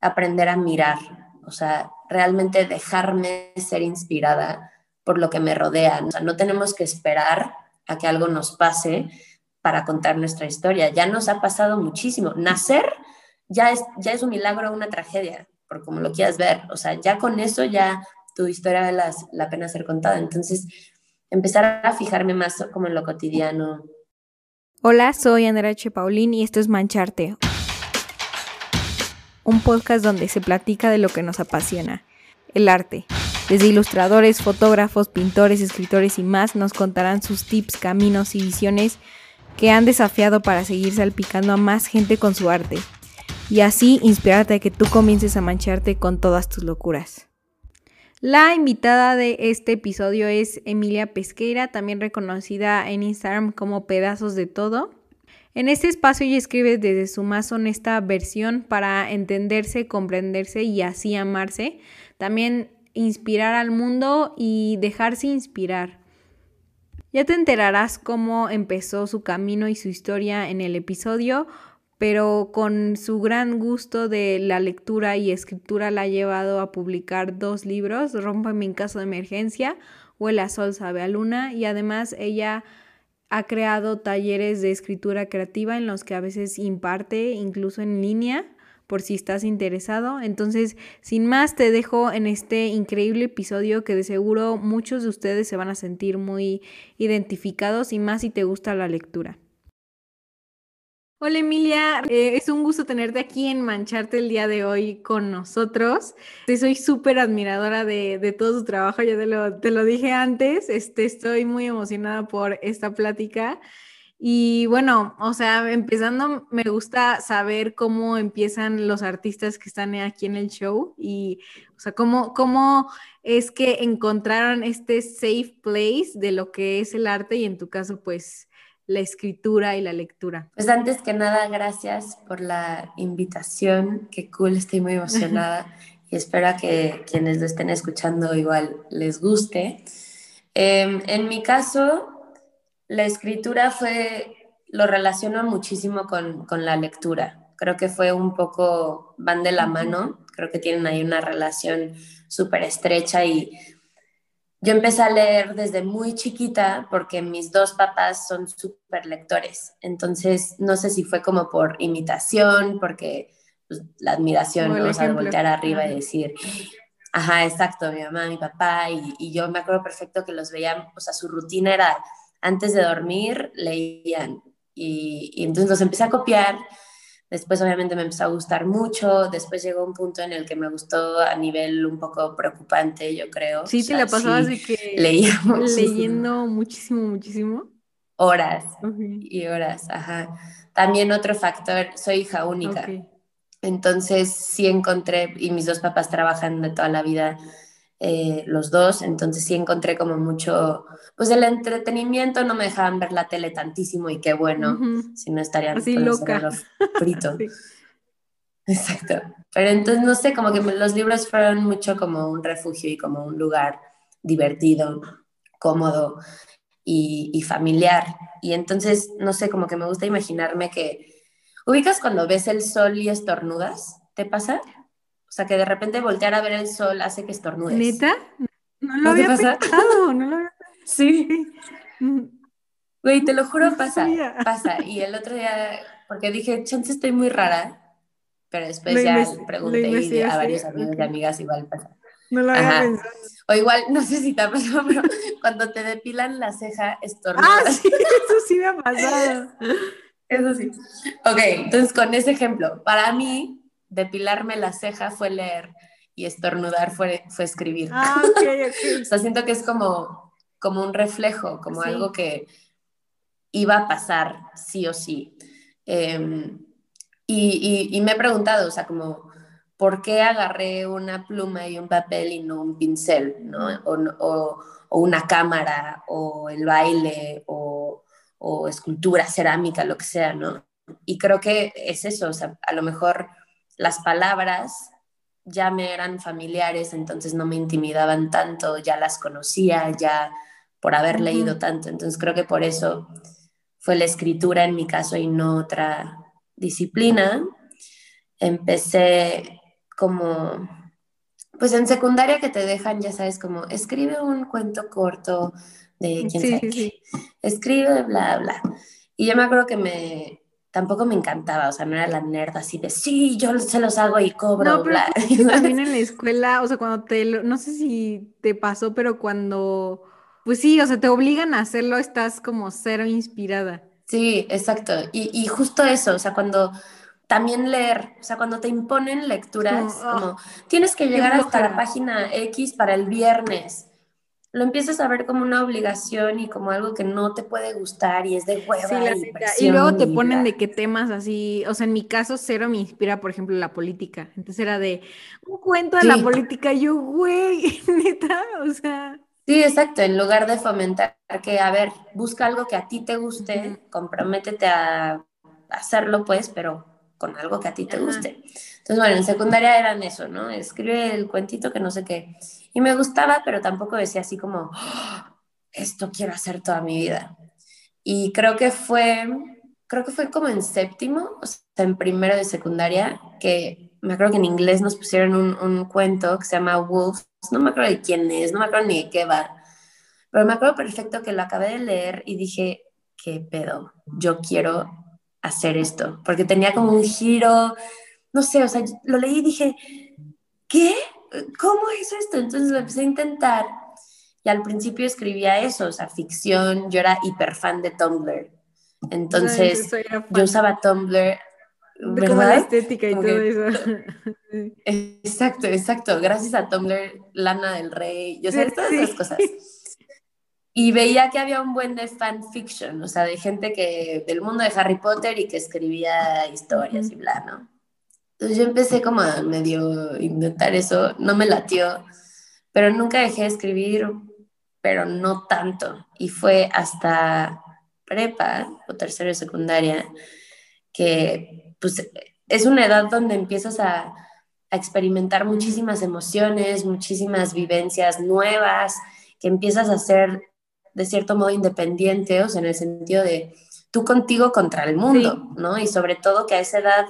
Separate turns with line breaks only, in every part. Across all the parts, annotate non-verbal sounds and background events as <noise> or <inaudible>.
aprender a mirar, o sea, realmente dejarme ser inspirada por lo que me rodea. O sea, no tenemos que esperar a que algo nos pase para contar nuestra historia. Ya nos ha pasado muchísimo. Nacer ya es, ya es un milagro una tragedia, por como lo quieras ver. O sea, ya con eso ya tu historia vale la, la pena ser contada. Entonces, empezar a fijarme más como en lo cotidiano.
Hola, soy Andrea H. Paulín y esto es Mancharte, un podcast donde se platica de lo que nos apasiona, el arte. Desde ilustradores, fotógrafos, pintores, escritores y más nos contarán sus tips, caminos y visiones que han desafiado para seguir salpicando a más gente con su arte. Y así inspirarte a que tú comiences a mancharte con todas tus locuras. La invitada de este episodio es Emilia Pesqueira, también reconocida en Instagram como Pedazos de Todo. En este espacio ella escribe desde su más honesta versión para entenderse, comprenderse y así amarse. También inspirar al mundo y dejarse inspirar. Ya te enterarás cómo empezó su camino y su historia en el episodio, pero con su gran gusto de la lectura y escritura la ha llevado a publicar dos libros, Rómpame en caso de emergencia, Huele a sol, sabe a luna, y además ella ha creado talleres de escritura creativa en los que a veces imparte incluso en línea por si estás interesado. Entonces, sin más, te dejo en este increíble episodio que de seguro muchos de ustedes se van a sentir muy identificados y más si te gusta la lectura. Hola Emilia, eh, es un gusto tenerte aquí en Mancharte el día de hoy con nosotros. Soy súper admiradora de, todo su trabajo, ya te lo, te lo dije antes, este, estoy muy emocionada por esta plática. Y bueno, o sea, empezando, me gusta saber cómo empiezan los artistas que están aquí en el show y, o sea, cómo, cómo es que encontraron este safe place de lo que es el arte y en tu caso, pues, la escritura y la lectura.
Pues antes que nada, gracias por la invitación. Qué cool, estoy muy emocionada <laughs> y espero que quienes lo estén escuchando igual les guste. Em, en mi caso, la escritura fue, lo relaciono muchísimo con, con la lectura. Creo que fue un poco, van de la mano, creo que tienen ahí una relación súper estrecha y yo empecé a leer desde muy chiquita porque mis dos papás son súper lectores. Entonces, no sé si fue como por imitación, porque pues, la admiración, o sea, voltear arriba y decir, ajá, exacto, mi mamá, mi papá, y, y, yo me acuerdo perfecto que los veían, o sea, su rutina era antes de dormir, leían. Y, y entonces los empecé a copiar Después obviamente me empezó a gustar mucho, después llegó un punto en el que me gustó a nivel un poco preocupante, yo creo.
Sí, te la pasabas de que
leíamos
leyendo muchísimo, muchísimo.
Horas y horas, ajá. También otro factor, soy hija única. Entonces sí encontré, y mis dos papás trabajan de toda la vida eh, los dos, entonces sí encontré como mucho, pues el entretenimiento, no me dejaban ver la tele tantísimo y qué bueno, si no estarían
así loca.
frito. <laughs> Exacto. Pero entonces, no sé, como que los libros fueron mucho como un refugio y como un lugar divertido, cómodo y, y familiar. Y entonces, no sé, como que me gusta imaginarme que, ubicas cuando ves el sol y estornudas, ¿te pasa? O sea, que de repente voltear a ver el sol hace que estornudes.
¿Neta? No lo había pensado, no lo había <laughs>
Sí. Güey, te lo juro, pasa, pasa. Y el otro día, porque dije, chance estoy muy rara, pero después ya pregunté a varios amigos y amigas igual pasa.
No lo había pensado.
O igual, no sé si te ha pasado, <laughs> pero cuando te depilan la ceja, estornudas.
Ah, sí, eso sí me ha pasado. <laughs>
Eso sí. Ok, entonces con ese ejemplo, para mí, depilarme la ceja fue leer y estornudar fue, fue escribir.
Ah, ok, ok. <laughs>
o sea, siento que es como, como un reflejo, como algo que iba a pasar sí o sí. Em, y, y, me he preguntado, o sea, como, ¿por qué agarré una pluma y un papel y no un pincel, ¿no? O, o, o una cámara, o el baile, o, o escultura, cerámica, lo que sea, ¿no? Y creo que es eso, o sea, a lo mejor las palabras ya me eran familiares, entonces no me intimidaban tanto, ya las conocía, ya por haber leído tanto. Entonces creo que por eso fue la escritura en mi caso y no otra disciplina. Empecé como, pues en secundaria que te dejan, ya sabes, como escribe un cuento corto de quién sabe qué, escribe bla, bla. Y yo me acuerdo que me, tampoco me encantaba, o sea, no era la nerd así de, sí, yo se los hago y cobro,
no,
bla.
También <laughs> en la escuela, o sea, cuando te, no sé si te pasó, pero cuando, pues sí, o sea, te obligan a hacerlo, estás como cero inspirada.
Sí, exacto. Y, y justo eso, o sea, cuando también leer, o sea, cuando te imponen lecturas, como, ah, tienes que llegar hasta la página X para el viernes, lo empiezas a ver como una obligación y como algo que no te puede gustar y es de hueva
y, y, luego te ponen de qué temas así, o sea, en mi caso cero me inspira, por ejemplo, la política. Entonces era de un cuento de la política, yo, güey, <laughs> neta, o sea.
Sí, exacto, en lugar de fomentar que, a ver, busca algo que a ti te guste, comprométete a hacerlo, pues, pero con algo que a ti te guste. Entonces, bueno, en secundaria eran eso, ¿no? Escribe el cuentito que no sé qué. Y me gustaba, pero tampoco decía así como, ¡Ah! esto quiero hacer toda mi vida. Y creo que fue, creo que fue como en séptimo, o sea, en primero de secundaria, que me acuerdo que en inglés nos pusieron un, un cuento que se llama Wolves, no me acuerdo de quién es, no me acuerdo ni de qué va, pero me acuerdo perfecto que lo acabé de leer y dije, qué pedo, yo quiero hacer esto, porque tenía como un giro, no sé, o sea, lo leí y dije, ¿qué? ¿Cómo es esto? Entonces lo empecé a intentar y al principio escribía eso, o sea, ficción, yo era hiper fan de Tumblr. Entonces, yo usaba Tumblr.
De como la estética y todo eso. <laughs>
Exacto, exacto. Gracias a Tumblr, Lana del Rey, yo sé, todas esas cosas y veía que había un buen de fanfiction, o sea, de gente que del mundo de Harry Potter y que escribía historias y bla, ¿no? Entonces yo empecé como a medio intentar eso, no me latió, pero nunca dejé de escribir, pero no tanto. Y fue hasta prepa o tercero de secundaria que pues es una edad donde empiezas a, a experimentar muchísimas emociones, muchísimas vivencias nuevas, que empiezas a hacer de cierto modo independiente, o sea, en el sentido de tú contigo contra el mundo, ¿no? Y sobre todo que a esa edad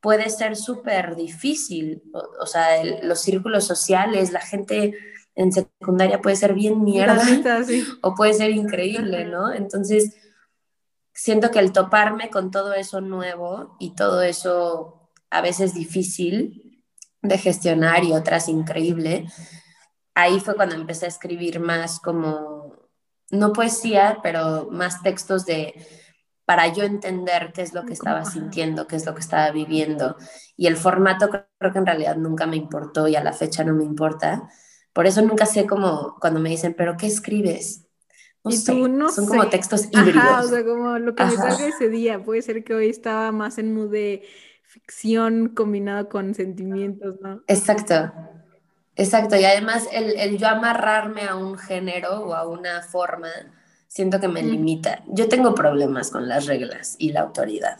puede ser súper difícil, o, sea, los círculos sociales, la gente en secundaria puede ser bien mierda <laughs> o puede ser increíble, ¿no? Entonces, siento que el toparme con todo eso nuevo y todo eso a veces difícil de gestionar y otras increíble, ahí fue cuando empecé a escribir más como no poesía, pero más textos de para yo entender qué es lo que estaba sintiendo, qué es lo que estaba viviendo. Y el formato creo que en realidad nunca me importó y a la fecha no me importa. Por eso nunca sé cómo, cuando me dicen, ¿pero qué escribes?
No sé,
son como textos híbridos.
Ajá, o sea, como lo que me salga ese día. Puede ser que hoy estaba más en mood de ficción combinado con sentimientos, ¿no?
Exacto. Exacto, y además el, yo amarrarme a un género o a una forma, siento que me limita. Yo tengo problemas con las reglas y la autoridad.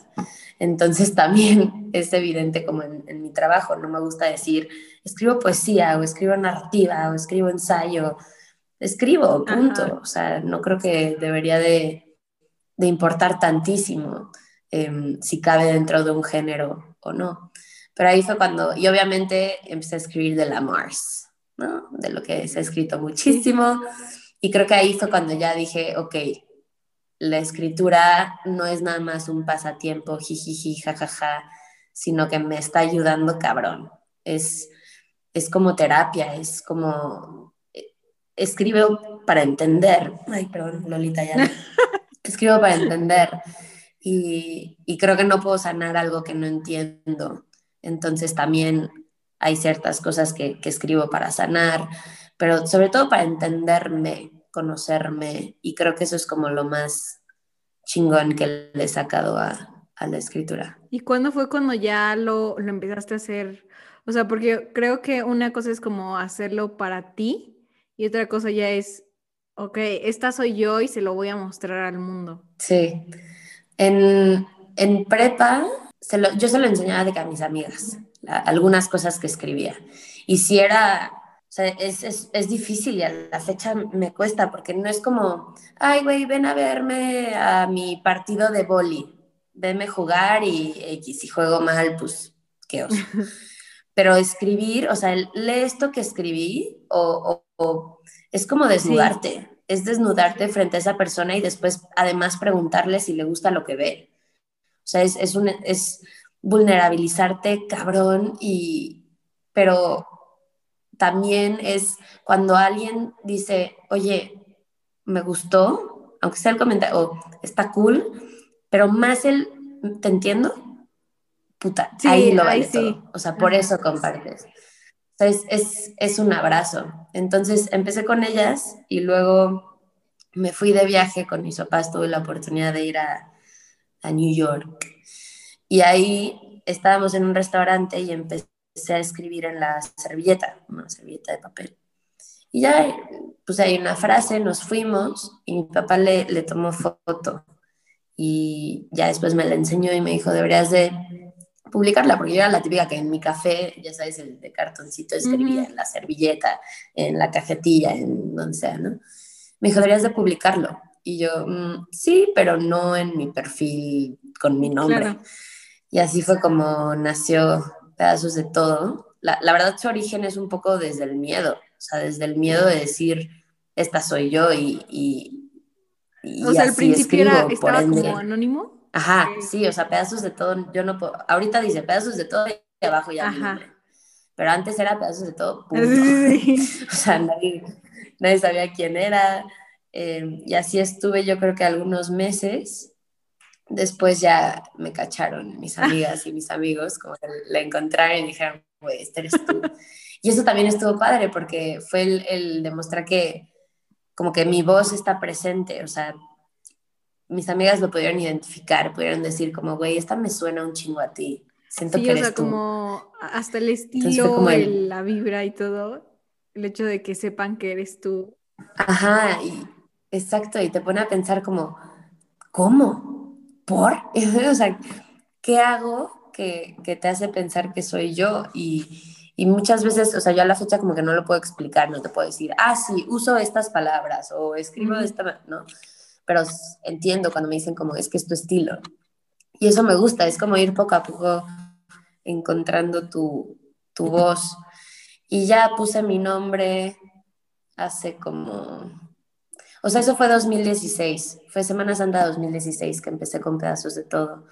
Entonces <laughs> también es evidente como en, mi trabajo, no me gusta decir, escribo poesía o escribo narrativa o escribo ensayo, escribo, punto. O sea, no creo que debería de, importar tantísimo em, si cabe dentro de un género o no. Pero ahí fue cuando, y obviamente empecé a escribir de la Mars, ¿no? De lo que se ha escrito muchísimo. Y creo que ahí fue cuando ya dije, ok, la escritura no es nada más un pasatiempo, jijiji, jajaja, sino que me está ayudando cabrón. Es, es como terapia, es como... Escribo para entender. Ay, perdón, Lolita ya. <laughs> Escribo para entender. Y, y creo que no puedo sanar algo que no entiendo. Entonces también hay ciertas cosas que, escribo para sanar, pero sobre todo para entenderme, conocerme, y creo que eso es como lo más chingón que le he sacado a, la escritura.
¿Y cuándo fue cuando ya lo, lo, empezaste a hacer? O sea, porque creo que una cosa es como hacerlo para ti y otra cosa ya es, ok, esta soy yo y se lo voy a mostrar al mundo.
Sí. En, en prepa yo se lo enseñaba de que a mis amigas, algunas cosas que escribía. Y si era, sea, es, es, es, difícil y a la fecha me cuesta porque no es como, ay, güey, ven a verme a mi partido de boli, venme jugar y, y si juego mal, pues qué oso. <laughs> pero escribir, o sea, lee esto que escribí o, es como desnudarte, es desnudarte frente a esa persona y después además preguntarle si le gusta lo que ve. O sea, es, es, un, es vulnerabilizarte cabrón y, pero también es cuando alguien dice, oye, me gustó, aunque sea el comentario, o está cool, pero más el, ¿te entiendo? Puta, ahí lo vale todo. O sea, por eso compartes. Sea, es, es, un abrazo. Entonces empecé con ellas y luego me fui de viaje con mis papás, tuve la oportunidad de ir a, a New York. Y ahí estábamos en un restaurante y empecé a escribir en la servilleta, una servilleta de papel. Y ya pues hay una frase, nos fuimos y mi papá le, le tomó foto y ya después me la enseñó y me dijo, deberías de publicarla, porque yo era la típica que en mi café, ya sabes, el de cartoncito escribía en la servilleta, en la cajetilla, en donde sea, ¿no? Me dijo, deberías de publicarlo. Y yo, mm, sí, pero no en mi perfil con mi nombre. Y así fue como nació Pedazos de Todo. La, la verdad, su origen es un poco desde el miedo. O sea, desde el miedo de decir, esta soy yo y... y,
o sea, al principio era, estaba como anónimo.
Ajá, sí, o sea, pedazos de todo, yo no puedo, ahorita dice pedazos de todo y abajo ya Ajá. Pero antes era pedazos de todo, <laughs> punto. <laughs> o sea, nadie, nadie, sabía quién era. Eh, y así estuve yo creo que algunos meses. Después ya me cacharon mis amigas y mis amigos, como que la encontraron y dijeron, güey, este eres tú. <laughs> Y eso también estuvo padre porque fue el, demostrar que como que mi voz está presente, o sea, mis amigas lo pudieron identificar, pudieron decir como, güey, esta me suena un chingo a ti. Siento que eres o sea,
como hasta el estilo, la vibra y todo, el hecho de que sepan que eres tú.
Ajá, y, exacto, y te pone a pensar como, ¿cómo? ¿Por? <laughs> o sea, ¿qué hago que, que te hace pensar que soy yo? Y, y muchas veces, o sea, yo a la fecha como que no lo puedo explicar, no te puedo decir, ah, sí, uso estas palabras o escribo de esta, ¿no? Pero entiendo cuando me dicen como, es que es tu estilo. Y eso me gusta, es como ir poco a poco encontrando tu, tu voz. Y ya puse mi nombre hace como... O sea, eso fue 2016, fue Semana Santa 2016 que empecé con pedazos de todo.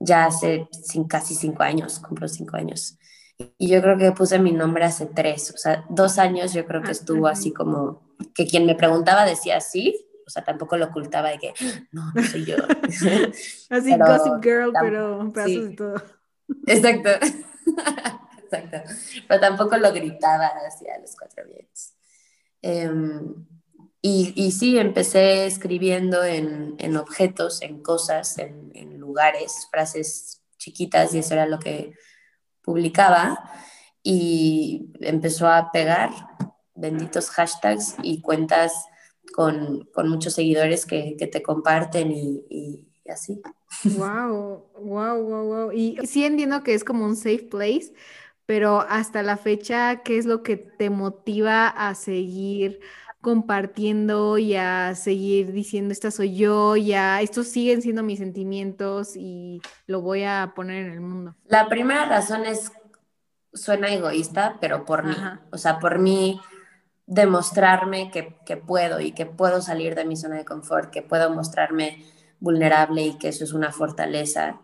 Ya hace casi cinco años, cumplo cinco años. Y yo creo que puse mi nombre hace tres, o sea, dos años yo creo que ah, estuvo así como que quien me preguntaba decía sí, o sea, tampoco lo ocultaba de que no, no soy yo. <laughs>
así Gossip Girl, pero pedazos de todo.
Exacto. <laughs> Exacto. Pero tampoco lo gritaba hacia los cuatro vientos. Em, y, y, sí, empecé escribiendo en, en objetos, en cosas, en, lugares, frases chiquitas, y eso era lo que publicaba y empezó a pegar benditos hashtags y cuentas con, con muchos seguidores que, que te comparten y, y, así.
Wow, wow, wow, wow. Y sí entiendo que es como un safe place, pero hasta la fecha, ¿qué es lo que te motiva a seguir compartiendo y a seguir diciendo esta soy yo, ya estos siguen siendo mis sentimientos y lo voy a poner en el mundo?
La primera razón es, suena egoísta, pero por mí, o sea, por mí demostrarme que, que, puedo y que puedo salir de mi zona de confort, que puedo mostrarme vulnerable y que eso es una fortaleza,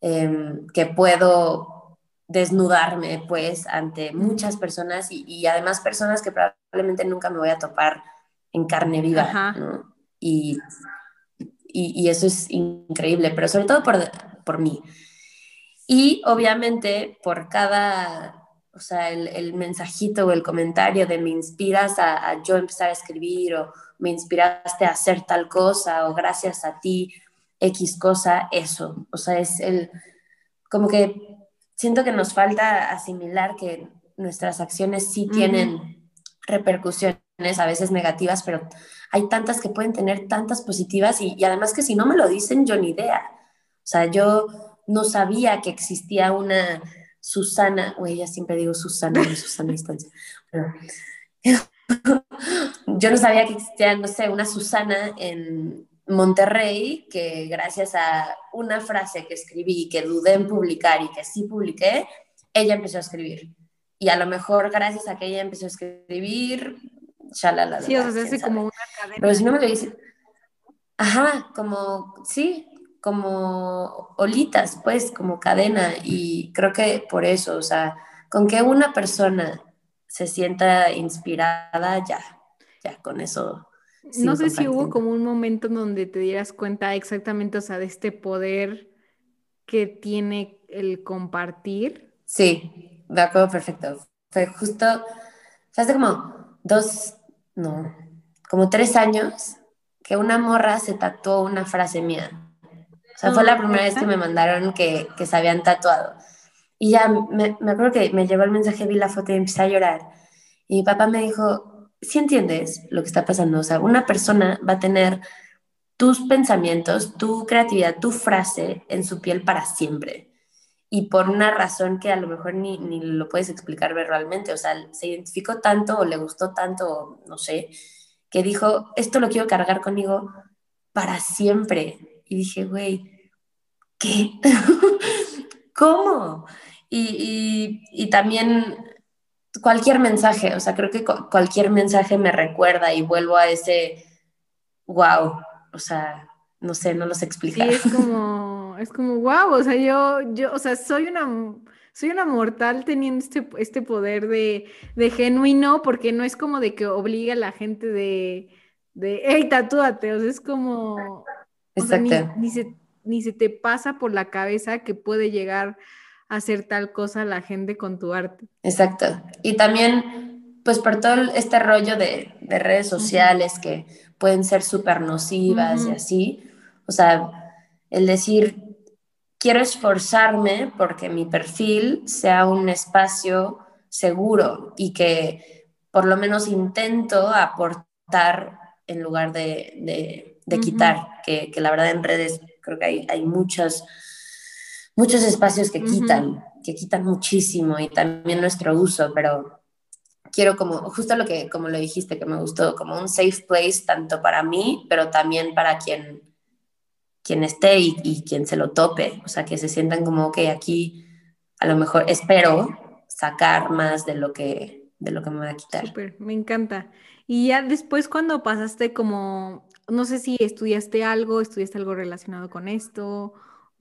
em, que puedo desnudarme pues ante muchas personas y, y además personas que probablemente nunca me voy a topar en carne viva, ¿no? Y, y, eso es increíble, pero sobre todo por, por mí. Y obviamente por cada, o sea, el, el mensajito o el comentario de me inspiras a, a, yo empezar a escribir o me inspiraste a hacer tal cosa o gracias a ti X cosa, eso. O sea, es el, como que siento que nos falta asimilar que nuestras acciones sí tienen repercusiones a veces negativas, pero hay tantas que pueden tener tantas positivas y, además que si no me lo dicen, yo ni idea. O sea, yo no sabía que existía una Susana, o ella siempre digo Susana, no Susana Distancia, <laughs> yo no sabía que existía, no sé, una Susana en Monterrey que gracias a una frase que escribí, que dudé en publicar y que sí publiqué, ella empezó a escribir. Y a lo mejor gracias a que ella empezó a escribir, ya la la
Sí, o sea, hace como una cadena.
Pero si no me lo dice, ajá, como, sí, como olitas, pues, como cadena. Y creo que por eso, o sea, con que una persona se sienta inspirada, ya, ya con eso.
No sé si hubo como un momento donde te dieras cuenta exactamente, o sea, de este poder que tiene el compartir.
Sí, me acuerdo perfecto. Fue justo, hace como dos, no, como tres años que una morra se tatuó una frase mía. O sea, fue la primera vez que me mandaron que, que se habían tatuado. Y ya me, me, acuerdo que me llegó el mensaje, vi la foto y empecé a llorar. Y mi papá me dijo, si entiendes lo que está pasando, o sea, una persona va a tener tus pensamientos, tu creatividad, tu frase en su piel para siempre. Y por una razón que a lo mejor ni, ni lo puedes explicar verbalmente, o sea, se identificó tanto o le gustó tanto, no sé, que dijo, esto lo quiero cargar conmigo para siempre. Y dije, güey, ¿qué? <laughs> ¿Cómo? Y, y, también cualquier mensaje, o sea, creo que cualquier mensaje me recuerda y vuelvo a ese, wow, o sea, no sé, no los explicar.
Sí, es <laughs> como, es como, wow, o sea, yo, yo, o sea, soy una, soy una mortal teniendo este, este poder de, de genuino, porque no es como de que obliga a la gente de, de hey, tatúate, o sea, es como, Exacto. O sea, ni, ni, se, ni se te pasa por la cabeza que puede llegar hacer tal cosa la gente con tu arte.
Exacto. Y también, pues por todo este rollo de, de redes sociales uh -huh. que pueden ser súper nocivas uh -huh. y así, o sea, el decir, quiero esforzarme porque mi perfil sea un espacio seguro y que por lo menos intento aportar en lugar de, de, de uh -huh. quitar, que, que, la verdad en redes creo que hay, hay muchos, muchos espacios que quitan, uh -huh. que quitan muchísimo y también nuestro uso, pero quiero como, justo lo que, como lo dijiste, que me gustó, como un safe place tanto para mí, pero también para quien, quien esté y, y quien se lo tope, o sea, que se sientan como, que aquí a lo mejor espero sacar más de lo que, de lo que me va a quitar.
Súper, me encanta. Y ya después cuando pasaste como, no sé si estudiaste algo, estudiaste algo relacionado con esto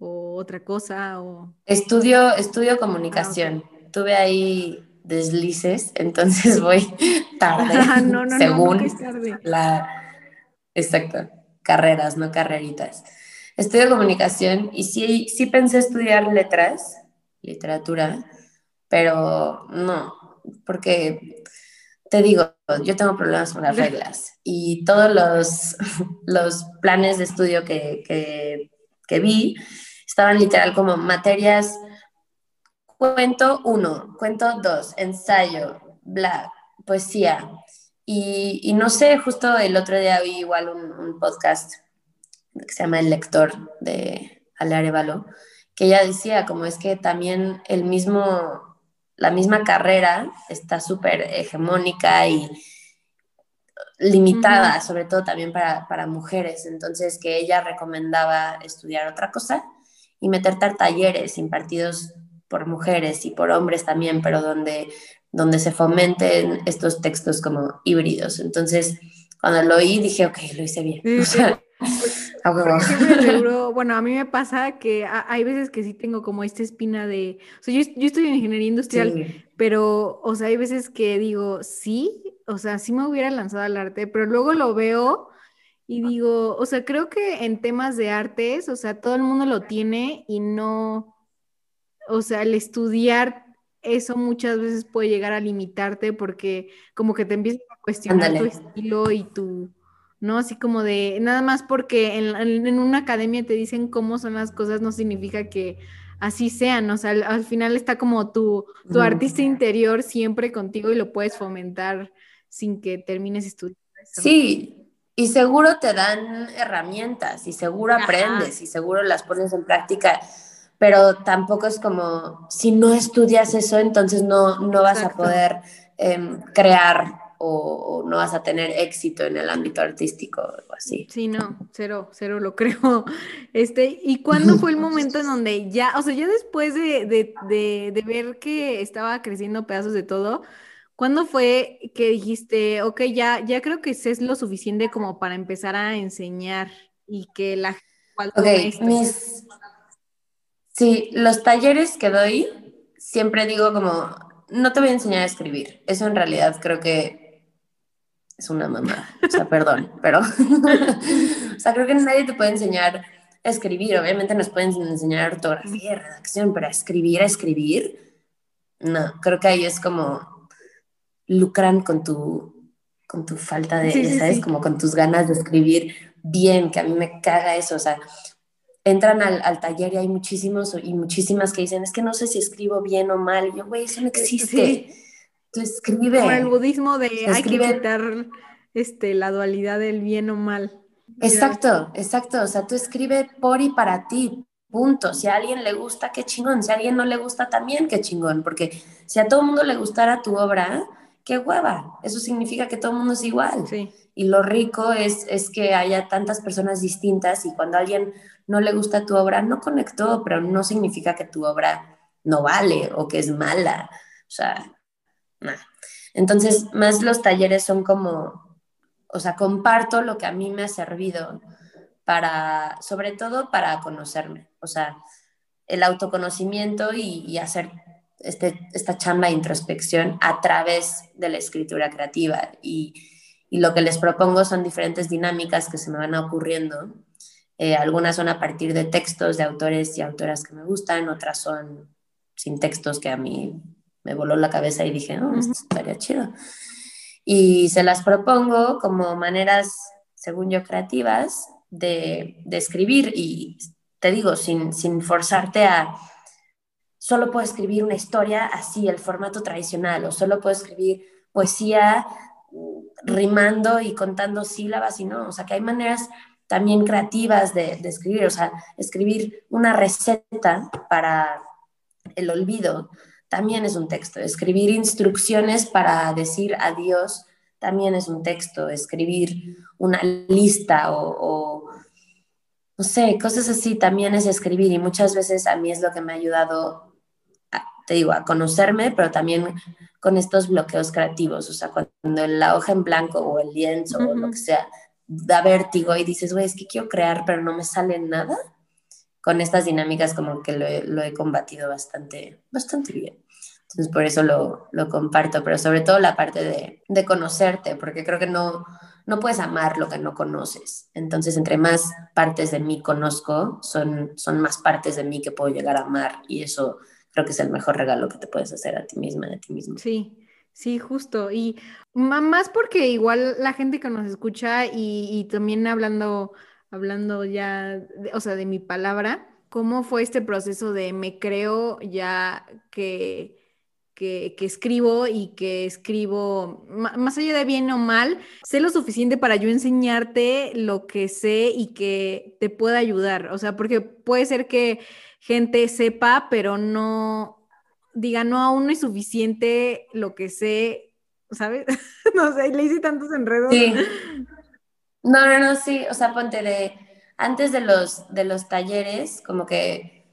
o otra cosa o...
Estudio, estudio comunicación. Ah, okay. Tuve ahí deslices, <laughs> entonces voy <laughs> tarde,
ah, no, no,
según
no, no, tarde.
la... Exacto, carreras, no carreritas. Estudio comunicación y sí, sí pensé estudiar letras, literatura, pero no, porque te digo, yo tengo problemas con las reglas y todos los, <laughs> los planes de estudio que, que, que vi estaban literal como materias, cuento uno, cuento dos, ensayo, bla, poesía. Y, y, no sé, justo el otro día vi igual un, un podcast que se llama El Lector de Ale Arevalo, que ella decía como es que también el mismo la misma carrera está súper hegemónica y limitada, uh -huh. sobre todo también para, para, mujeres. Entonces, que ella recomendaba estudiar otra cosa y meterte a talleres impartidos por mujeres y por hombres también, pero donde, donde se fomenten estos textos como híbridos. Entonces, cuando lo oí, dije, ok, lo hice bien. <laughs> O sea, <laughs>
Seguro, bueno, a mí me pasa que hay veces que sí tengo como esta espina de, o sea, yo, yo estoy en ingeniería industrial, sí. pero, o sea, hay veces que digo, sí, o sea, sí me hubiera lanzado al arte, pero luego lo veo y digo, o sea, creo que en temas de artes, o sea, todo el mundo lo tiene y no, o sea, el estudiar eso muchas veces puede llegar a limitarte porque como que te empiezas a cuestionar Andale. tu estilo y tu ¿no? Así como de, nada más porque en, en, una academia te dicen cómo son las cosas, no significa que así sean, o sea, al, al final está como tu, tu mm. artista interior siempre contigo y lo puedes fomentar sin que termines estudiando.
Eso. Sí, y seguro te dan herramientas y seguro Ajá. aprendes y seguro las pones en práctica, pero tampoco es como, si no estudias eso, entonces no, no vas Exacto. a poder eh, crear o, no vas a tener éxito en el ámbito artístico o así.
Sí, no, cero, cero lo <laughs> creo. Este, ¿y cuándo fue el momento en donde ya, o sea, ya después de, de ver que estaba creciendo pedazos de todo, ¿cuándo fue que dijiste, ok, ya, ya creo que es lo suficiente como para empezar a enseñar y que la
Ok, mis... Sí, los talleres que doy, siempre digo como, no te voy a enseñar a escribir. Eso en realidad creo que es una mamá. O sea, perdón, <laughs> pero... o sea, creo que nadie te puede enseñar a escribir. Obviamente nos pueden enseñar ortografía, redacción, pero a escribir, a escribir, no. Creo que ahí es como lucran con tu, con tu falta de, ¿sabes? Como con tus ganas de escribir bien, que a mí me caga eso. O sea, entran al, taller y hay muchísimos y muchísimas que dicen, es que no sé si escribo bien o mal. Y yo, güey, eso no existe. Tú escribe.
Como el budismo de hay que quitar este, la dualidad del bien o mal.
Exacto, exacto. O sea, tú escribe por y para ti. Punto. Si a alguien le gusta, qué chingón. Si a alguien no le gusta, también qué chingón. Porque si a todo el mundo le gustara tu obra, qué hueva. Eso significa que todo el mundo es igual.
Sí.
Y lo rico es, es que haya tantas personas distintas y cuando a alguien no le gusta tu obra, no conectó, pero no significa que tu obra no vale o que es mala. O sea, nada. Entonces, más los talleres son como, o sea, comparto lo que a mí me ha servido para, sobre todo para conocerme. O sea, el autoconocimiento y, y hacer este, esta chamba de introspección a través de la escritura creativa. Y, y lo que les propongo son diferentes dinámicas que se me van ocurriendo. Eh, algunas son a partir de textos de autores y autoras que me gustan, otras son sin textos que a mí me voló la cabeza y dije, no, esto estaría chido. Y se las propongo como maneras, según yo, creativas de, de escribir y te digo, sin, sin forzarte a, solo puedo escribir una historia así, el formato tradicional, o solo puedo escribir poesía rimando y contando sílabas y no, o sea que hay maneras también creativas de, escribir, o sea, escribir una receta para el olvido también es un texto, escribir instrucciones para decir adiós también es un texto, escribir una lista o, o no sé, cosas así también es escribir. Y muchas veces a mí es lo que me ha ayudado, te digo, a conocerme, pero también con estos bloqueos creativos, o sea, cuando la hoja en blanco o el lienzo o lo que sea da vértigo y dices, güey, es que quiero crear, pero no me sale nada, con estas dinámicas como que lo he, lo he combatido bastante, bastante bien. Entonces por eso lo, lo comparto, pero sobre todo la parte de, de, conocerte, porque creo que no, no puedes amar lo que no conoces. Entonces entre más partes de mí conozco, son, son más partes de mí que puedo llegar a amar y eso creo que es el mejor regalo que te puedes hacer a ti misma, a ti mismo.
Sí, sí, justo. Y más porque igual la gente que nos escucha y, también hablando, hablando ya, o sea, de mi palabra, ¿cómo fue este proceso de me creo ya que... Que, que, escribo y que escribo, más allá de bien o mal, sé lo suficiente para yo enseñarte lo que sé y que te pueda ayudar. O sea, porque puede ser que gente sepa, pero no, diga, no, aún no es suficiente lo que sé, ¿sabes? <laughs> no sé, le hice tantos enredos.
Sí. No, no, no, sí, o sea, ponte de, antes de los, de los talleres, como que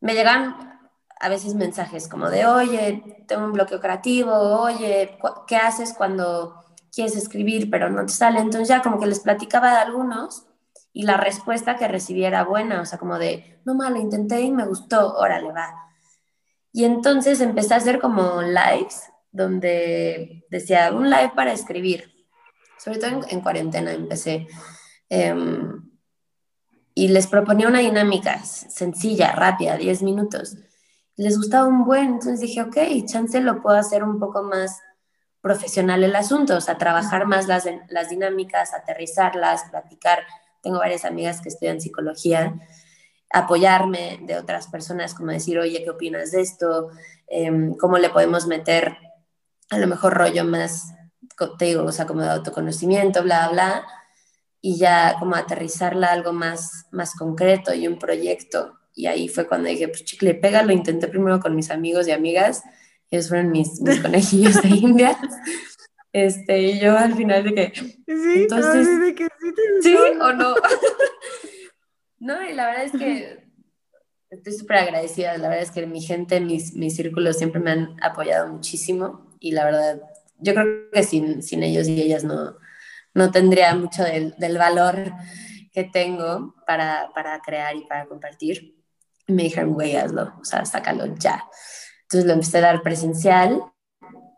me llegan a veces mensajes como de, oye, tengo un bloqueo creativo, oye, ¿qué haces cuando quieres escribir pero no te sale? Entonces ya como que les platicaba de algunos y la respuesta que recibí era buena, o sea, como de, no malo, intenté y me gustó, órale, va. Y entonces empecé a hacer como lives donde decía, un live para escribir, sobre todo en, cuarentena empecé. Em, y les proponía una dinámica sencilla, rápida, 10 minutos. Les gustaba un buen, entonces dije, ok, chance lo puedo hacer un poco más profesional el asunto, o sea, trabajar más las, las dinámicas, aterrizarlas, platicar tengo varias amigas que estudian psicología, apoyarme de otras personas, como decir, oye, ¿qué opinas de esto? Em, ¿Cómo le podemos meter a lo mejor rollo más, te digo, o sea, como de autoconocimiento, bla, bla, y ya como aterrizarla a algo más, más concreto y un proyecto. Y ahí fue cuando dije, pues chicle, pega, lo intenté primero con mis amigos y amigas, ellos fueron mis, mis <laughs> conejillos de India. Este, y yo al final de que,
Sí,
Entonces-
de que sí, te
¿sí
gustó.
o no? <laughs> no, y la verdad es que estoy súper agradecida. La verdad es que mi gente, mis, mis círculos siempre me han apoyado muchísimo. Y la verdad, yo creo que sin, sin ellos y ellas no, no tendría mucho del, del valor que tengo para, para crear y para compartir. Y me dijeron, güey, hazlo, o sea, sácalo ya. Entonces lo empecé a dar presencial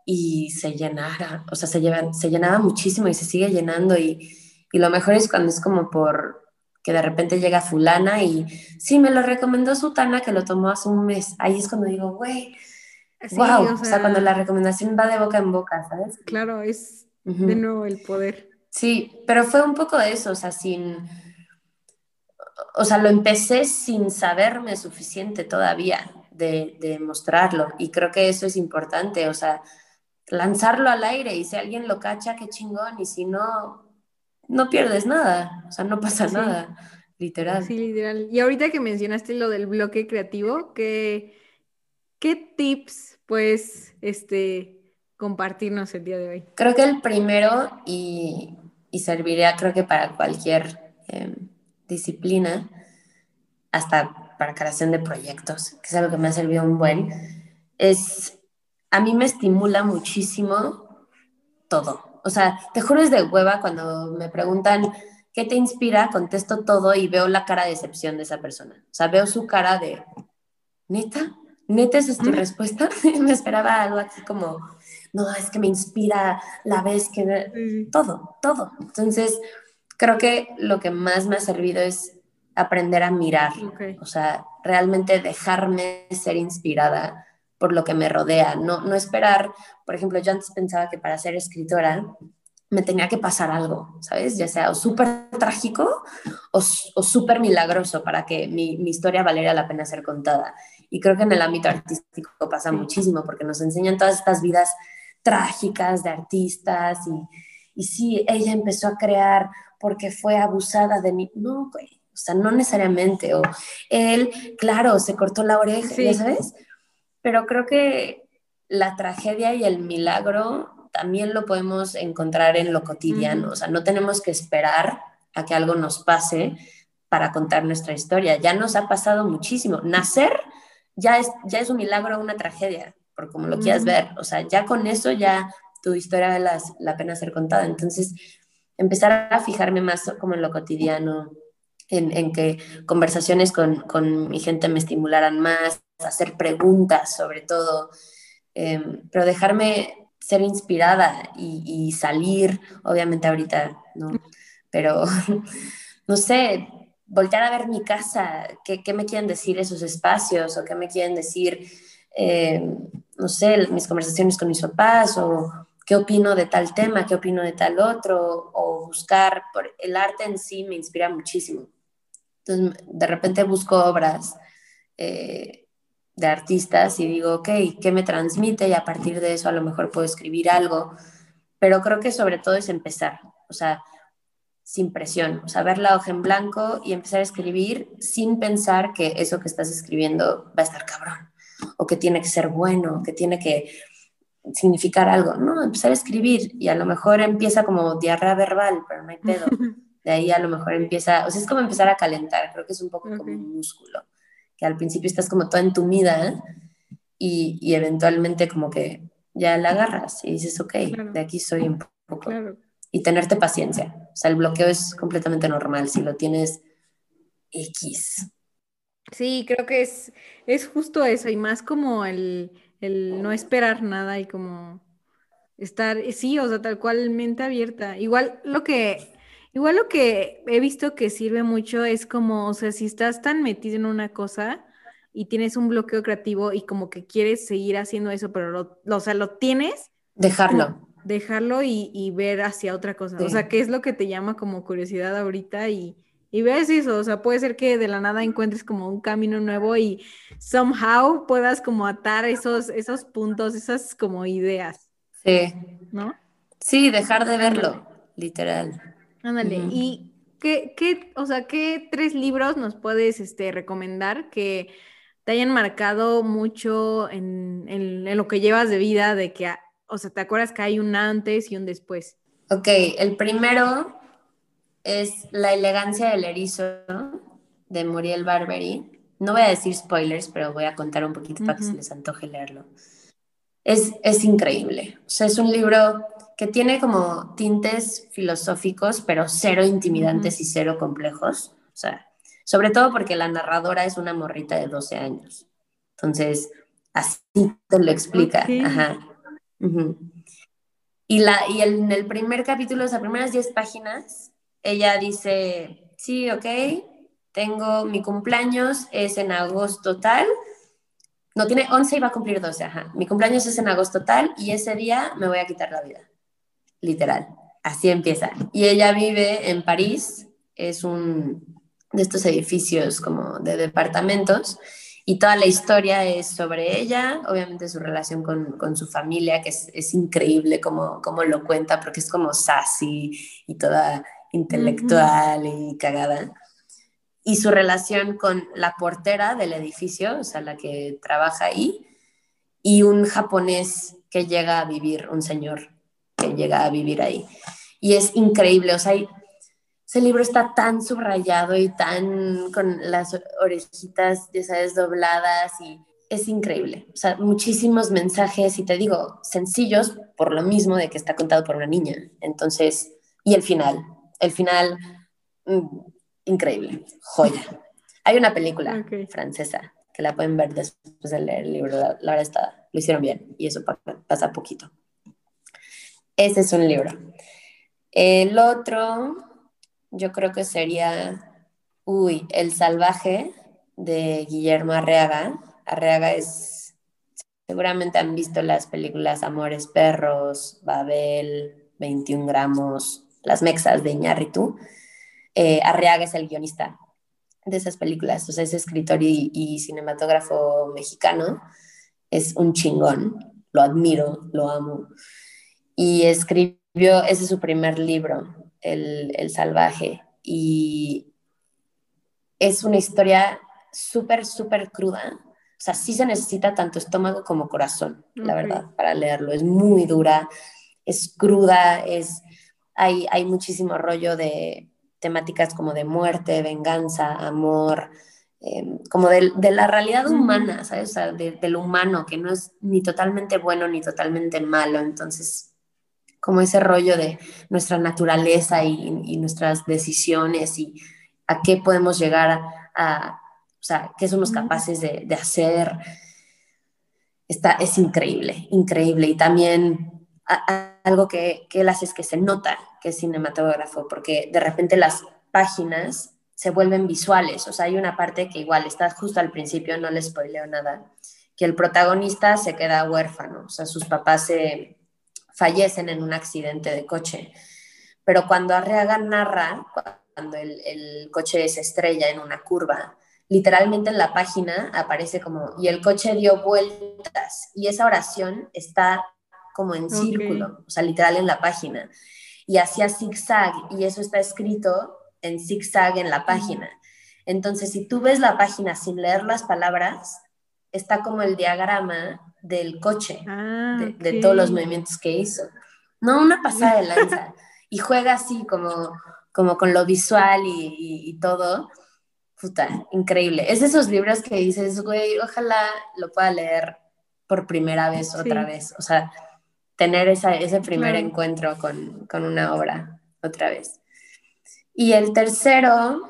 y se llenara, o sea, se, lleva, se llenaba muchísimo y se sigue llenando y, y lo mejor es cuando es como por que de repente llega fulana y sí, me lo recomendó Sutana que lo tomó hace un mes. Ahí es cuando digo, güey,
Sí,
wow, o sea, cuando la recomendación va de boca en boca, ¿sabes?
Claro, es de nuevo el poder.
Sí, pero fue un poco de eso, o sea, sin, o sea, lo empecé sin saberme suficiente todavía de, de mostrarlo y creo que eso es importante, o sea, lanzarlo al aire y si alguien lo cacha, qué chingón, y si no, no pierdes nada, o sea, no pasa
Sí.
nada, literal.
Sí, literal. Y ahorita que mencionaste lo del bloque creativo, ¿qué, qué tips puedes este, compartirnos el día de hoy?
Creo que el primero y, y serviría creo que para cualquier eh, disciplina, hasta para creación de proyectos, que es algo que me ha servido un buen, es, a mí me estimula muchísimo todo. O sea, te juro es de hueva cuando me preguntan qué te inspira, contesto todo y veo la cara de decepción de esa persona. O sea, veo su cara de, neta, neta, esa es tu
Mm.
respuesta. <laughs> me esperaba algo así como, no, es que me inspira la vez que... Todo, todo. Entonces, creo que lo que más me ha servido es aprender a mirar, o sea, realmente dejarme ser inspirada por lo que me rodea, no, no esperar, por ejemplo, yo antes pensaba que para ser escritora me tenía que pasar algo, ¿sabes? Ya sea súper trágico o, o súper milagroso para que mi, mi historia valiera la pena ser contada. Y creo que en el ámbito artístico pasa muchísimo porque nos enseñan todas estas vidas trágicas de artistas y, y sí, ella empezó a crear porque fue abusada de mí. No, güey, o sea, no necesariamente. O él, claro, se cortó la oreja,
Sí.
ya sabes. Pero creo que la tragedia y el milagro también lo podemos encontrar en lo cotidiano. O sea, no tenemos que esperar a que algo nos pase para contar nuestra historia. Ya nos ha pasado muchísimo. Nacer ya es, ya es un milagro, una tragedia, por como lo quieras ver. O sea, ya con eso ya tu historia vale las- la pena ser contada. Entonces, empezar a fijarme más como en lo cotidiano, en, en que conversaciones con, con mi gente me estimularan más, hacer preguntas sobre todo, eh, pero dejarme ser inspirada y, y salir, obviamente ahorita, ¿no? Pero, <laughs> no sé, voltear a ver mi casa, qué, qué me quieren decir esos espacios o qué me quieren decir, eh, no sé, mis conversaciones con mis papás o qué opino de tal tema, qué opino de tal otro, o buscar, por, el arte en sí me inspira muchísimo. Entonces, de repente busco obras eh, de artistas y digo, ok, ¿qué me transmite? Y a partir de eso a lo mejor puedo escribir algo, pero creo que sobre todo es empezar, o sea, sin presión, o sea, ver la hoja en blanco y empezar a escribir sin pensar que eso que estás escribiendo va a estar cabrón, o que tiene que ser bueno, o que tiene que significar algo, no, empezar a escribir y a lo mejor empieza como diarrea verbal, pero no hay pedo. <laughs> De ahí a lo mejor empieza, o sea, es como empezar a calentar, creo que es un poco como un músculo, que al principio estás como toda entumida ¿eh? y, y eventualmente como que ya la agarras y dices, ok,
Claro.
de aquí soy un poco.
Claro.
Y tenerte paciencia, o sea, el bloqueo es completamente normal, si lo tienes X.
Sí, creo que es, es justo eso, y más como el, el no esperar nada y como estar, sí, o sea, tal cual mente abierta. Igual lo que, igual lo que he visto que sirve mucho es como, o sea, si estás tan metido en una cosa y tienes un bloqueo creativo y como que quieres seguir haciendo eso, pero lo, lo- o sea, lo tienes,
Dejarlo.
dejarlo y, y ver hacia otra cosa. O sea, ¿qué es lo que te llama como curiosidad ahorita? Y, y ves eso. O sea, puede ser que de la nada encuentres como un camino nuevo y somehow puedas como atar esos, esos puntos, esas como ideas,
Sí,
¿no?
sí, dejar de verlo, literal.
Ándale. ¿Y qué, qué, o sea, qué tres libros nos puedes este, recomendar que te hayan marcado mucho en, en- en lo que llevas de vida, de que, o sea, ¿te acuerdas que hay un antes y un después?
Ok, el primero es La elegancia del erizo de Muriel Barbery. No voy a decir spoilers, pero voy a contar un poquito para que se les antoje leerlo. Es, es increíble. O sea, es un libro que tiene como tintes filosóficos, pero cero intimidantes y cero complejos. O sea, sobre todo porque la narradora es una morrita de 12 años. Entonces, así te lo explica. Ajá. Y, la, y en el primer capítulo, las primeras 10 páginas, ella dice, sí, ok, tengo mi cumpleaños, es en agosto tal, no, tiene 11 y va a cumplir 12, ajá. Mi cumpleaños es en agosto tal y ese día me voy a quitar la vida, literal. Así empieza. Y ella vive en París, es un de estos edificios como de departamentos y toda la historia es sobre ella, obviamente su relación con, con su familia, que es, es increíble como, como, lo cuenta, porque es como sassy y toda intelectual y cagada y su relación con la portera del edificio, o sea, la que trabaja ahí, y un japonés que llega a vivir, un señor que llega a vivir ahí. Y es increíble, o sea, ese libro está tan subrayado y tan con las orejitas, ya sabes, dobladas y es increíble. O sea, muchísimos mensajes y te digo, sencillos por lo mismo de que está contado por una niña. Entonces, y el final, el final mm, increíble, joya. Hay una película francesa que la pueden ver después de leer el libro. La, verdad está, lo hicieron bien y eso pasa poquito. Ese es un libro. El otro, yo creo que sería, uy, El Salvaje de Guillermo Arreaga. Arreaga es, seguramente han visto las películas Amores Perros, Babel, 21 gramos, Las Mexas de Iñárritu eh, Arriaga es el guionista de esas películas, o sea, es escritor y, cinematógrafo mexicano, es un chingón, lo admiro, lo amo. Y escribió, ese es su primer libro, El, el Salvaje, y es una historia súper, súper cruda. O sea, sí se necesita tanto estómago como corazón, la verdad, para leerlo. Es muy dura, es cruda, es, hay, hay muchísimo rollo de temáticas como de muerte, venganza, amor, em, como de, la realidad humana, ¿sabes? O sea, de, lo humano, que no es ni totalmente bueno ni totalmente malo. Entonces, como ese rollo de nuestra naturaleza y, nuestras decisiones y a qué podemos llegar a, o sea, qué somos capaces de, hacer. Está, es increíble, increíble. Y también algo que, que él hace es que se nota que es cinematógrafo, porque de repente las páginas se vuelven visuales, o sea, hay una parte que igual está justo al principio, no le spoileo nada, que el protagonista se queda huérfano, o sea, sus papás se fallecen en un accidente de coche, pero cuando Arriaga narra, cuando el, el coche se estrella en una curva, literalmente en la página aparece como, y el coche dio vueltas, y esa oración está como en círculo, o sea, literal en la página. Y hacía zigzag y eso está escrito en zigzag en la página. Entonces, si tú ves la página sin leer las palabras, está como el diagrama del coche, ah, de, todos los movimientos que hizo. No, una pasada de lanza. <laughs> y juega así como, como con lo visual y, todo. Puta, increíble. Es esos libros que dices, güey, ojalá lo pueda leer por primera vez, otra vez. O sea, tener ese primer encuentro con, una obra otra vez. Y el tercero,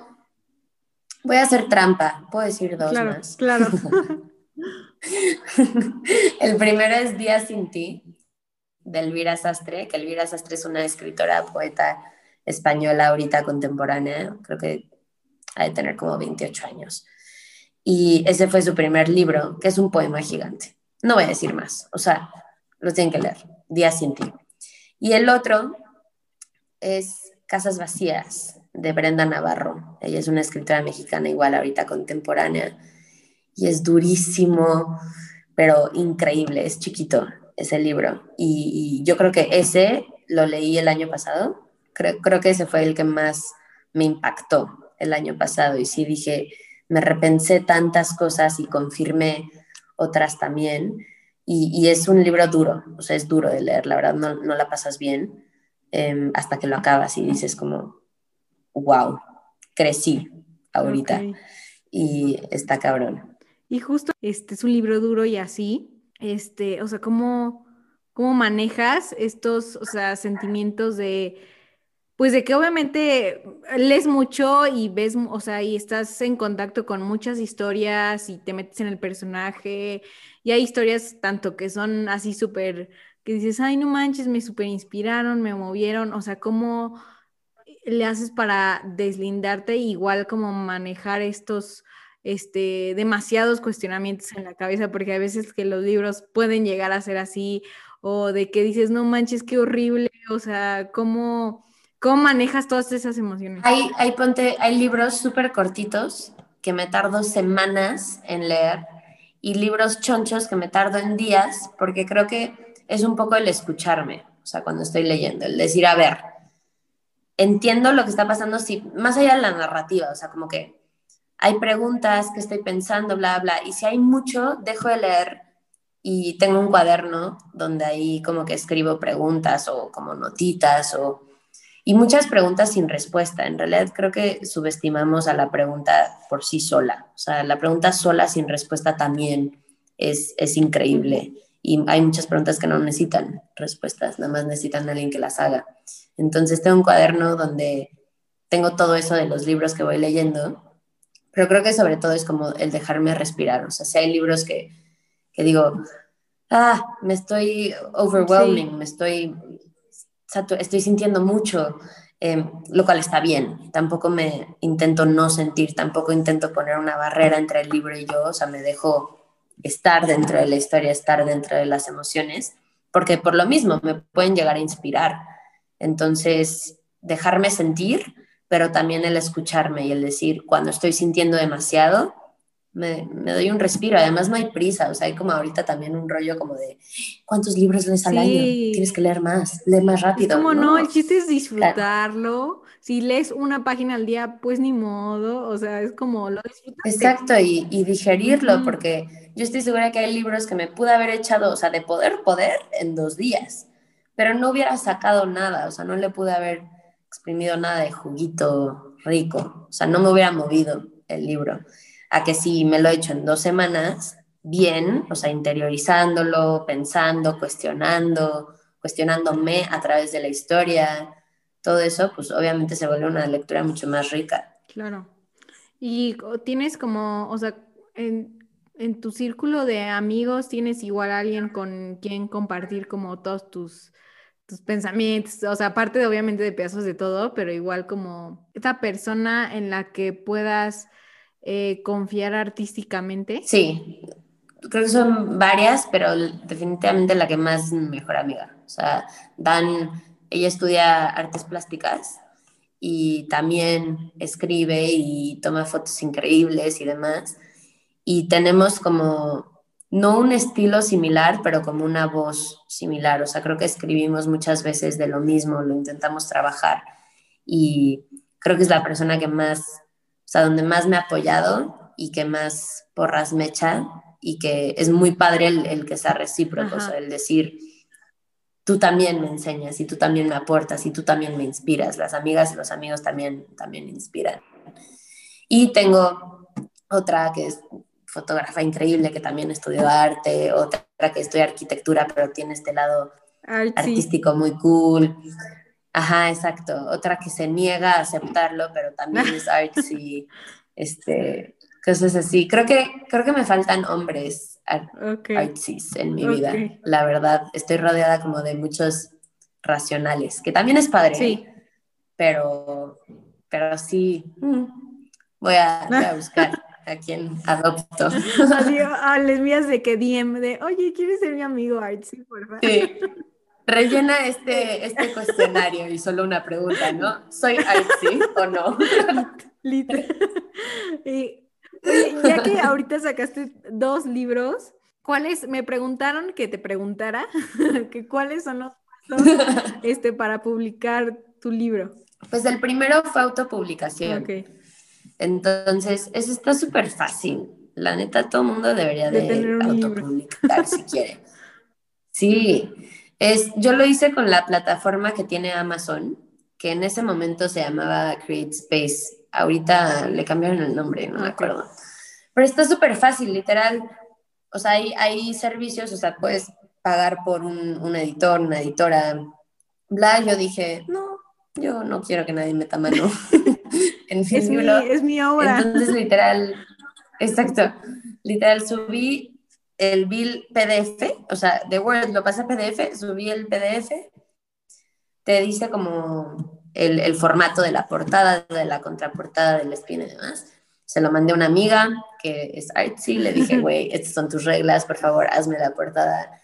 voy a hacer trampa, puedo decir dos más.
Claro. <laughs> <laughs> <laughs>
el primero es Día sin ti, de Elvira Sastre, que Elvira Sastre es una escritora, poeta española ahorita contemporánea, creo que ha de tener como 28 años. Y ese fue su primer libro, que es un poema gigante. No voy a decir más, o sea, lo tienen que leer. Día sin ti. Y el otro es Casas Vacías, de Brenda Navarro. Ella es una escritora mexicana igual ahorita contemporánea y es durísimo, pero increíble, es chiquito ese libro. Y, yo creo que ese lo leí el año pasado, creo, creo que ese fue el que más me impactó el año pasado y sí dije, me repensé tantas cosas y confirmé otras también Y, es un libro duro, o sea, es duro de leer, la verdad, no, no la pasas bien em, hasta que lo acabas y dices como, wow, crecí ahorita y está cabrón.
Y justo este es un libro duro y así, este, o sea, ¿cómo, cómo manejas estos, o sea, sentimientos de, pues de que obviamente lees mucho y ves, o sea, y estás en contacto con muchas historias y te metes en el personaje y hay historias tanto que son así súper, que dices, ay, no manches, me súper inspiraron, me movieron, o sea, ¿cómo le haces para deslindarte, igual como manejar estos este, demasiados cuestionamientos en la cabeza, porque a veces que los libros pueden llegar a ser así, o de que dices, no manches, qué horrible, o sea, ¿cómo, cómo manejas todas esas emociones?
Hay, hay, ponte, hay libros súper cortitos que me tardo semanas en leer y libros chonchos que me tardo en días, porque creo que es un poco el escucharme, o sea, cuando estoy leyendo, el decir, a ver, entiendo lo que está pasando, sí, más allá de la narrativa, o sea, como que hay preguntas que estoy pensando, bla, bla, y si hay mucho, dejo de leer y tengo un cuaderno donde ahí como que escribo preguntas o como notitas o... Y muchas preguntas sin respuesta. En realidad creo que subestimamos a la pregunta por sí sola. O sea, la pregunta sola sin respuesta también es, es increíble. Y hay muchas preguntas que no necesitan respuestas, nada más necesitan a alguien que las haga. Entonces tengo un cuaderno donde tengo todo eso de los libros que voy leyendo, pero creo que sobre todo es como el dejarme respirar. O sea, si hay libros que, que digo, ah, me estoy overwhelming, me estoy, estoy sintiendo mucho, em, lo cual está bien. Tampoco me intento no sentir, tampoco intento poner una barrera entre el libro y yo, o sea, me dejo estar dentro de la historia, estar dentro de las emociones, porque por lo mismo me pueden llegar a inspirar. Entonces, dejarme sentir, pero también el escucharme y el decir, cuando estoy sintiendo demasiado, me, doy un respiro. Además, no hay prisa, o sea, hay como ahorita también un rollo como de, ¿cuántos libros lees al año? Tienes que leer más, lee más rápido.
como no, el chiste es disfrutarlo. Si lees una página al día, pues ni modo, o sea, es como lo disfrutas.
Exacto, y, digerirlo, porque yo estoy segura que hay libros que me pude haber echado, o sea, de poder, poder, en dos días pero no hubiera sacado nada, o sea, no le pude haber exprimido nada de juguito rico, o sea, no me hubiera movido el libro. A que si me lo he hecho en dos semanas, bien, o sea, interiorizándolo, pensando, cuestionando, cuestionándome a través de la historia, todo eso, pues obviamente se vuelve una lectura mucho más rica.
Claro. Y tienes como, o sea, en, en tu círculo de amigos, tienes igual alguien con quien compartir como todos tus tus pensamientos, o sea, aparte de obviamente de pedazos de todo, pero igual como esta persona en la que puedas eh, confiar artísticamente.
Sí, creo que son varias, pero definitivamente la que más mejor amiga. O sea, Dan, ella estudia artes plásticas y también escribe y toma fotos increíbles y demás. Y tenemos como no un estilo similar, pero como una voz similar. O sea, creo que escribimos muchas veces de lo mismo, lo intentamos trabajar y creo que es la persona que más, o sea, donde más me ha apoyado y que más porras me echa y que es muy padre el, que sea recíproco, o sea, el decir, tú también me enseñas y tú también me aportas y tú también me inspiras. Las amigas y los amigos también, también inspiran. Y tengo otra que es fotógrafa increíble que también estudió arte, otra que estudia arquitectura, pero tiene este lado artístico muy cool. Ajá, exacto. Otra que se niega a aceptarlo, pero también es <laughs> artsy, este, cosas así. Creo que, creo que me faltan hombres artsys en mi vida. La verdad, estoy rodeada como de muchos racionales, que también es padre. Sí. Pero, pero sí, mm, voy a, voy a buscar <laughs> a quien adopto.
Así, a lesbias de que DM de, oye, ¿quieres ser mi amigo Artsy, por favor?
Sí. Rellena este, este cuestionario y solo una pregunta, ¿no? ¿Soy Artsy o no?
Literal. Y, ya que ahorita sacaste dos libros, ¿cuáles? Me preguntaron que te preguntara <laughs> que cuáles son los pasos este, para publicar tu libro.
Pues el primero fue autopublicación. Okay. Entonces, eso está súper fácil. La neta, todo el mundo debería de, autopublicar si quiere. Sí, es, yo lo hice con la plataforma que tiene Amazon, que en ese momento se llamaba Create Space. Ahorita le cambiaron el nombre, no me acuerdo. Pero está súper fácil, literal. O sea, hay, hay servicios, o sea, puedes pagar por un, un editor, una editora, bla. Yo dije, no, yo no quiero que nadie meta mano <laughs>
en mi es Mi, es mi obra.
Entonces, literal, exacto, literal subí el bill PDF, o sea, de Word lo pasé a PDF, subí el PDF, te dice como el, el, formato de la portada, de la contraportada, del spin y demás. Se lo mandé a una amiga que es artsy, le dije, <laughs> güey, estas son tus reglas, por favor, hazme la portada.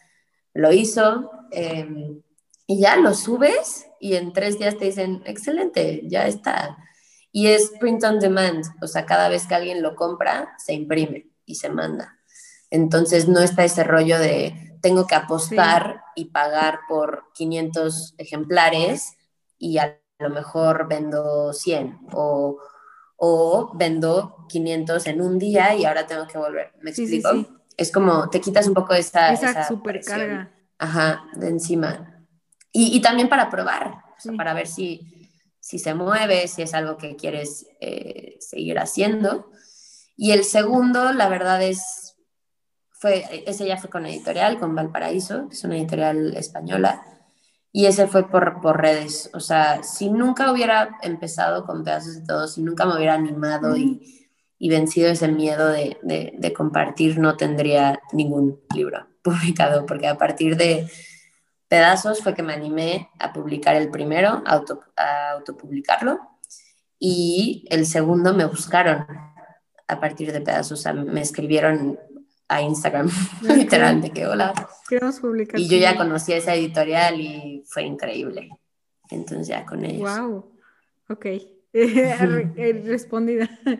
Lo hizo em, y ya lo subes y en tres días te dicen, excelente, ya está. Y es print on demand, o sea, cada vez que alguien lo compra, se imprime y se manda. Entonces no está ese rollo de tengo que apostar y pagar por 500 ejemplares y a lo mejor vendo 100 o, o vendo 500 en un día y ahora tengo que volver. ¿Me explico? es como te quitas un poco esa,
esa, supercarga.
Ajá, de encima. Y, y también para probar, para ver si, si se mueve, si es algo que quieres eh, seguir haciendo. Y el segundo, la verdad es, fue, ese ya fue con editorial, con Valparaíso, que es una editorial española, y ese fue por, por redes. O sea, si nunca hubiera empezado con pedazos de todo, si nunca me hubiera animado y, y, vencido ese miedo de, de, de compartir, no tendría ningún libro publicado, porque a partir de pedazos fue que me animé a publicar el primero, a, auto, a autopublicarlo, y el segundo me buscaron a partir de pedazos, o sea, me escribieron a Instagram, <laughs> literal, de que hola.
Queremos publicar.
Y yo ya conocí esa editorial y fue increíble. Entonces ya con ellos.
Wow. Ok. <laughs> Respondida. <laughs>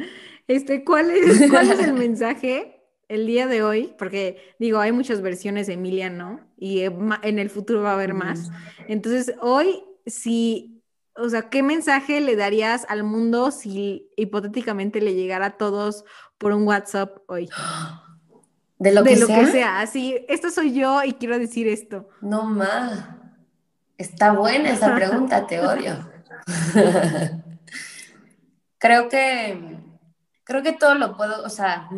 Este, ¿cuál es, ¿Cuál es el mensaje el día de hoy, porque digo, hay muchas versiones de Emilia, ¿no? Y eh, en el futuro va a haber más. Entonces, hoy, si, o sea, ¿qué mensaje le darías al mundo si hipotéticamente le llegara a todos por un WhatsApp hoy?
De lo, que,
lo
sea?
que sea. Así, esto soy yo y quiero decir esto.
No más. Está buena esa pregunta, te odio. <laughs> <laughs> creo que, creo que todo lo puedo, o sea,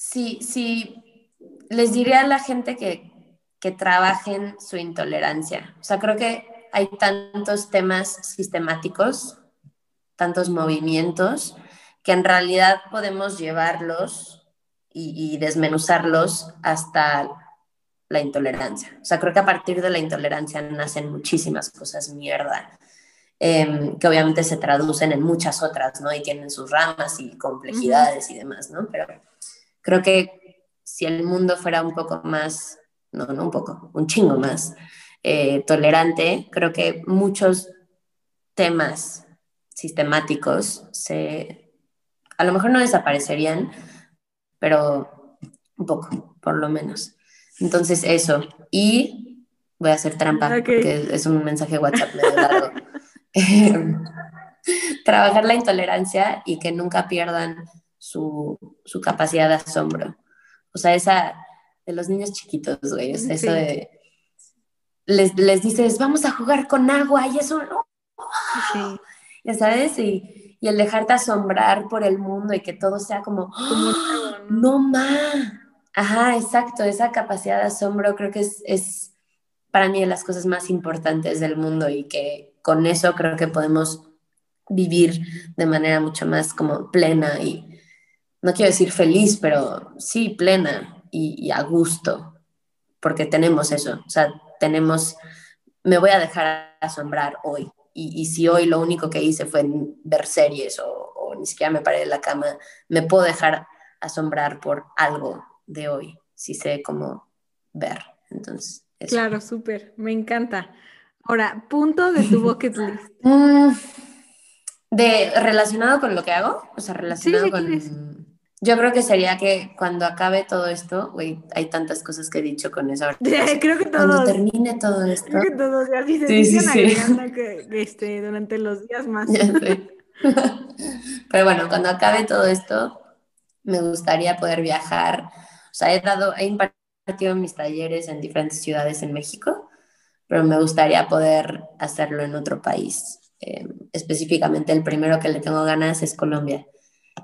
sí, sí, les diría a la gente que, que trabajen su intolerancia. O sea, creo que hay tantos temas sistemáticos, tantos movimientos, que en realidad podemos llevarlos y, desmenuzarlos hasta la intolerancia. O sea, creo que a partir de la intolerancia nacen muchísimas cosas mierda, em, que obviamente se traducen en muchas otras, ¿no? Y tienen sus ramas y complejidades y demás, ¿no? Pero Creo que si el mundo fuera un poco más, no, no un poco, un chingo más eh, tolerante, creo que muchos temas sistemáticos se, a lo mejor no desaparecerían, pero un poco, por lo menos. Entonces, eso. Y voy a hacer trampa, porque es un mensaje WhatsApp medio largo. <laughs> <laughs> Trabajar la intolerancia y que nunca pierdan su, su, capacidad de asombro. O sea, esa de los niños chiquitos, güey, eso de... Les, les, dices, vamos a jugar con agua y eso, no. Ya sabes, y, y, el dejarte asombrar por el mundo y que todo sea como, no más. Ajá, exacto, esa capacidad de asombro creo que es, es para mí de las cosas más importantes del mundo y que con eso creo que podemos vivir de manera mucho más como plena y, no quiero decir feliz, pero sí plena y, a gusto, porque tenemos eso, o sea, tenemos, me voy a dejar asombrar hoy. Y, si hoy lo único que hice fue ver series o, ni siquiera me paré de la cama, me puedo dejar asombrar por algo de hoy, si sé cómo ver. Entonces,
claro, súper, me encanta. Ahora, punto de tu bucket <laughs> list. Mm,
de relacionado con lo que hago, o sea, relacionado con yo creo que sería que cuando acabe todo esto, güey, hay tantas cosas que he dicho con eso. <laughs>
creo que todos.
Cuando termine todo esto.
Creo que todos, así se sí, sí, sí. que este, durante los días más. <laughs> <laughs>
Pero bueno, cuando acabe todo esto, me gustaría poder viajar. O sea, he dado, he impartido mis talleres en diferentes ciudades en México, pero me gustaría poder hacerlo en otro país. Eh, específicamente el primero que le tengo ganas es Colombia.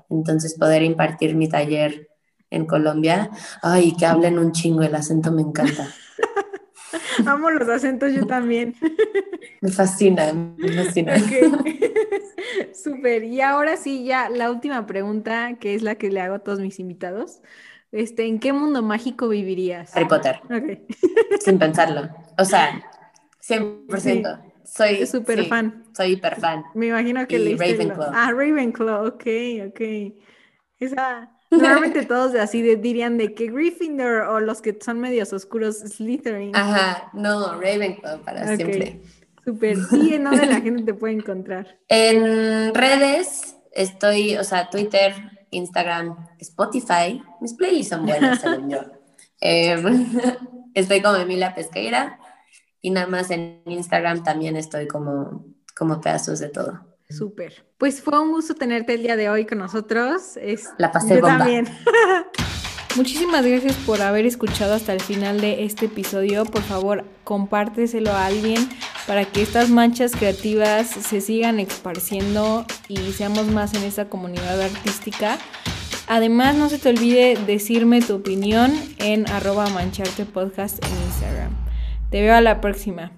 Entonces poder impartir mi taller en Colombia, ay, que hablen un chingo, el acento me encanta. <laughs>
Amo los acentos yo también. <laughs>
Me fascina, me fascina. <laughs>
Súper. Y ahora sí, ya la última pregunta, que es la que le hago a todos mis invitados. Este, ¿en qué mundo mágico vivirías?
Harry Potter. Sin pensarlo. O sea, 100%. Soy
súper fan.
Soy hiper fan. <laughs>
Me imagino que le Ravenclaw. Ah, Ravenclaw, ok, ok. Esa, <laughs> normalmente todos así dirían de que Gryffindor o los que son medios oscuros Slytherin.
Ajá, no, Ravenclaw para siempre.
Súper. <laughs> ¿Y en dónde la gente te puede encontrar?
En redes estoy, o sea, Twitter, Instagram, Spotify. Mis playlists son buenas, según yo. Em, estoy como Emilia Pesqueira y nada más en Instagram también estoy como, como pedazos de todo.
Súper. Pues fue un gusto tenerte el día de hoy con nosotros. Es...
La pasé Yo también. <laughs>
Muchísimas gracias por haber escuchado hasta el final de este episodio. Por favor, compárteselo a alguien para que estas manchas creativas se sigan esparciendo y seamos más en esta comunidad artística. Además, no se te olvide decirme tu opinión en arroba mancharte podcast en Instagram. Te veo a la próxima.